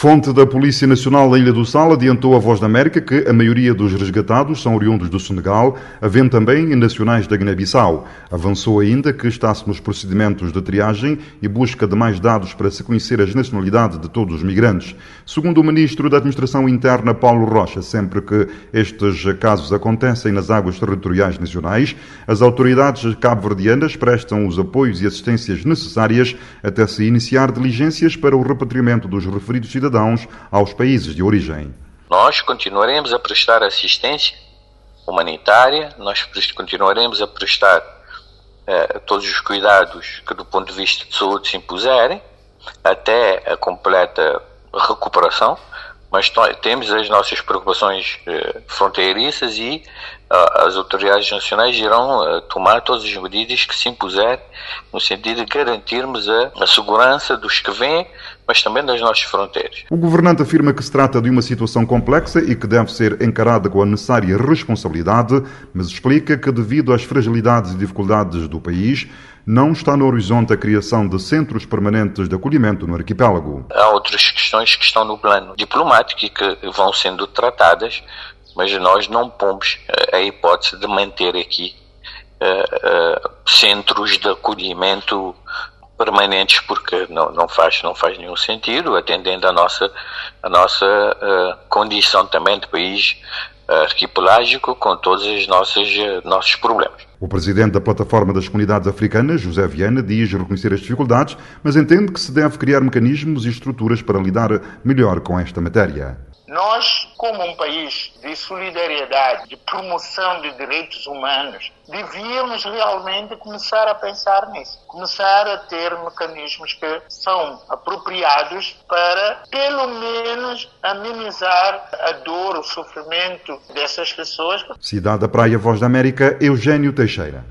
Fonte da Polícia Nacional da Ilha do Sal adiantou à Voz da América que a maioria dos resgatados são oriundos do Senegal, havendo também nacionais da Guiné-Bissau. Avançou ainda que está-se nos procedimentos de triagem e busca de mais dados para se conhecer as nacionalidades de todos os migrantes. Segundo o Ministro da Administração Interna, Paulo Rocha, sempre que estes casos acontecem nas águas territoriais nacionais, as autoridades cabo-verdianas prestam os apoios e assistências necessárias até se iniciar diligências para o repatriamento dos referidos cidadãos aos países de origem. Nós continuaremos a prestar assistência humanitária, nós continuaremos a prestar eh, todos os cuidados que, do ponto de vista de saúde, se impuserem, até a completa recuperação, mas temos as nossas preocupações eh, fronteiriças e as autoridades nacionais irão uh, tomar todas as medidas que se impuserem no sentido de garantirmos a, a segurança dos que vêm, mas também das nossas fronteiras. O governante afirma que se trata de uma situação complexa e que deve ser encarada com a necessária responsabilidade, mas explica que devido às fragilidades e dificuldades do país, não está no horizonte a criação de centros permanentes de acolhimento no arquipélago. Há outras questões que estão no plano diplomático e que vão sendo tratadas, mas nós não pomos eh, a hipótese de manter aqui uh, uh, centros de acolhimento permanentes porque não, não, faz, não faz nenhum sentido, atendendo a nossa, a nossa uh, condição também de país arquipelágico com todos os nossos, nossos problemas. O presidente da Plataforma das Comunidades Africanas, José Viana, diz reconhecer as dificuldades, mas entende que se deve criar mecanismos e estruturas para lidar melhor com esta matéria. Nós, como um país de solidariedade, de promoção de direitos humanos, devíamos realmente começar a pensar nisso. Começar a ter mecanismos que são apropriados para, pelo menos, amenizar a dor, o sofrimento dessas pessoas. Cidade da Praia, Voz da América, Eugênio Teixeira.